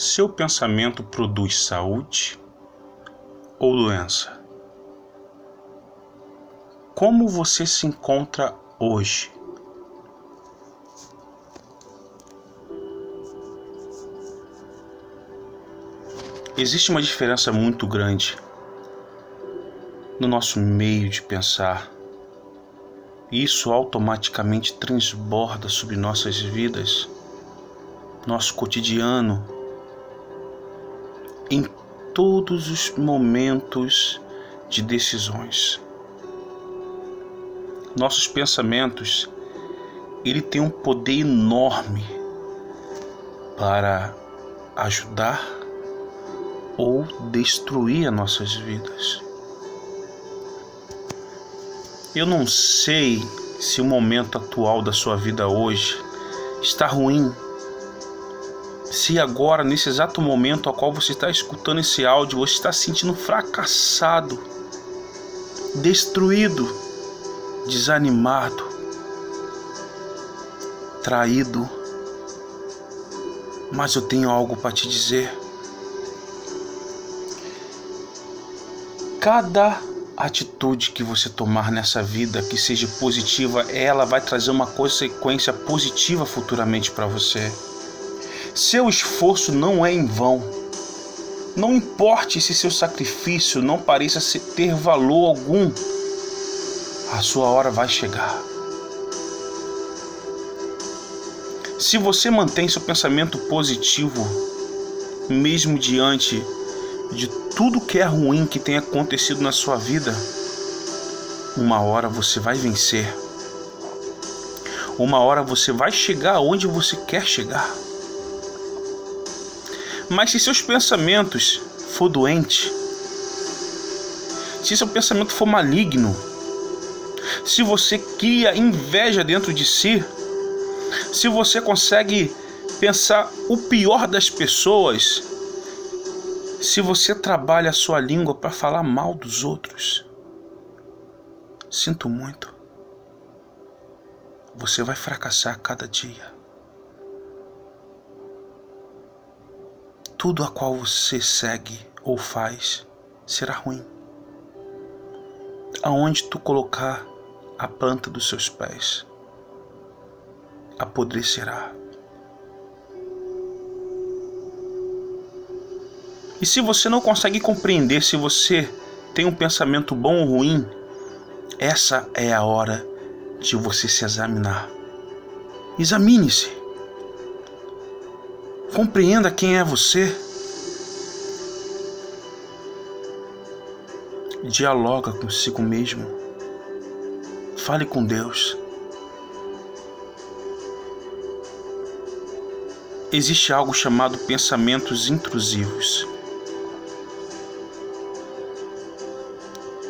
Seu pensamento produz saúde ou doença? Como você se encontra hoje? Existe uma diferença muito grande no nosso meio de pensar. Isso automaticamente transborda sobre nossas vidas, nosso cotidiano, em todos os momentos de decisões. Nossos pensamentos, ele tem um poder enorme para ajudar ou destruir as nossas vidas. Eu não sei se o momento atual da sua vida hoje está ruim se agora, nesse exato momento a qual você está escutando esse áudio, você está se sentindo fracassado, destruído, desanimado, traído, mas eu tenho algo para te dizer. Cada atitude que você tomar nessa vida que seja positiva, ela vai trazer uma consequência positiva futuramente para você. Seu esforço não é em vão. Não importe se seu sacrifício não pareça ter valor algum, a sua hora vai chegar. Se você mantém seu pensamento positivo, mesmo diante de tudo que é ruim que tem acontecido na sua vida, uma hora você vai vencer. Uma hora você vai chegar onde você quer chegar. Mas se seus pensamentos for doente, se seu pensamento for maligno, se você cria inveja dentro de si, se você consegue pensar o pior das pessoas, se você trabalha a sua língua para falar mal dos outros, sinto muito. Você vai fracassar cada dia. Tudo a qual você segue ou faz será ruim. Aonde tu colocar a planta dos seus pés, apodrecerá. E se você não consegue compreender se você tem um pensamento bom ou ruim, essa é a hora de você se examinar. Examine-se. Compreenda quem é você. Dialoga consigo mesmo. Fale com Deus. Existe algo chamado pensamentos intrusivos.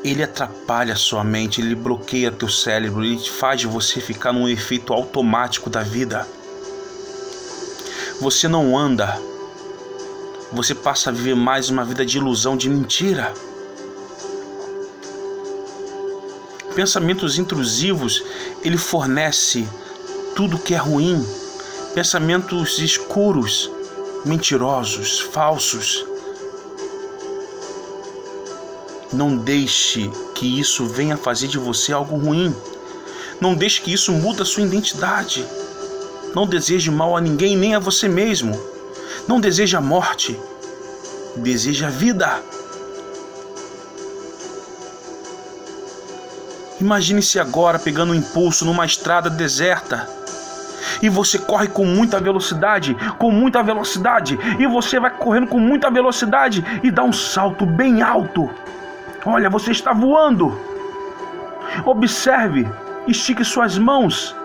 Ele atrapalha sua mente, ele bloqueia teu cérebro, ele faz você ficar num efeito automático da vida. Você não anda. Você passa a viver mais uma vida de ilusão, de mentira. Pensamentos intrusivos, ele fornece tudo que é ruim. Pensamentos escuros, mentirosos, falsos. Não deixe que isso venha fazer de você algo ruim. Não deixe que isso mude a sua identidade. Não deseje mal a ninguém, nem a você mesmo. Não deseje a morte. Deseje a vida. Imagine-se agora pegando um impulso numa estrada deserta. E você corre com muita velocidade, com muita velocidade, e você vai correndo com muita velocidade e dá um salto bem alto. Olha, você está voando. Observe, estique suas mãos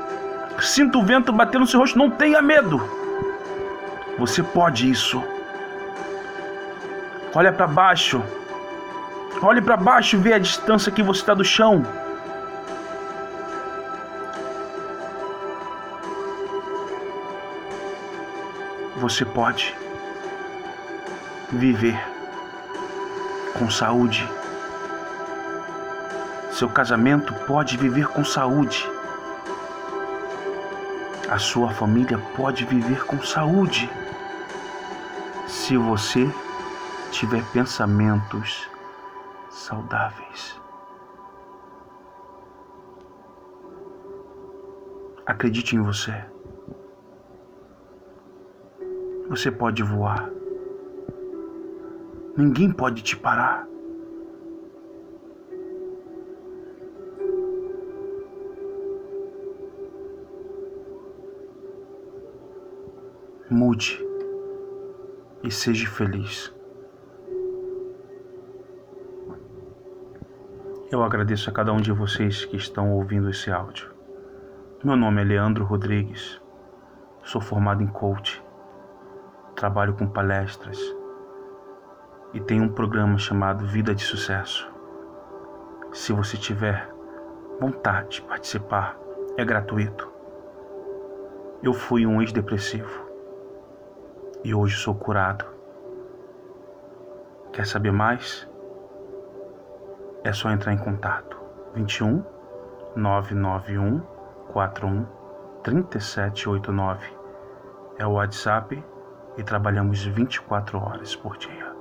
Sinta o vento bater no seu rosto, não tenha medo. Você pode isso. Olha para baixo. Olhe para baixo e vê a distância que você está do chão. Você pode viver com saúde. Seu casamento pode viver com saúde a sua família pode viver com saúde. se você tiver pensamentos saudáveis. Acredite em você. Você pode voar. Ninguém pode te parar. Mude e seja feliz. Eu agradeço a cada um de vocês que estão ouvindo esse áudio. Meu nome é Leandro Rodrigues. Sou formado em coach. Trabalho com palestras e tenho um programa chamado Vida de Sucesso. Se você tiver vontade de participar, é gratuito. Eu fui um ex-depressivo e hoje sou curado. Quer saber mais? É só entrar em contato. 21 991 41 3789 é o WhatsApp e trabalhamos 24 horas por dia.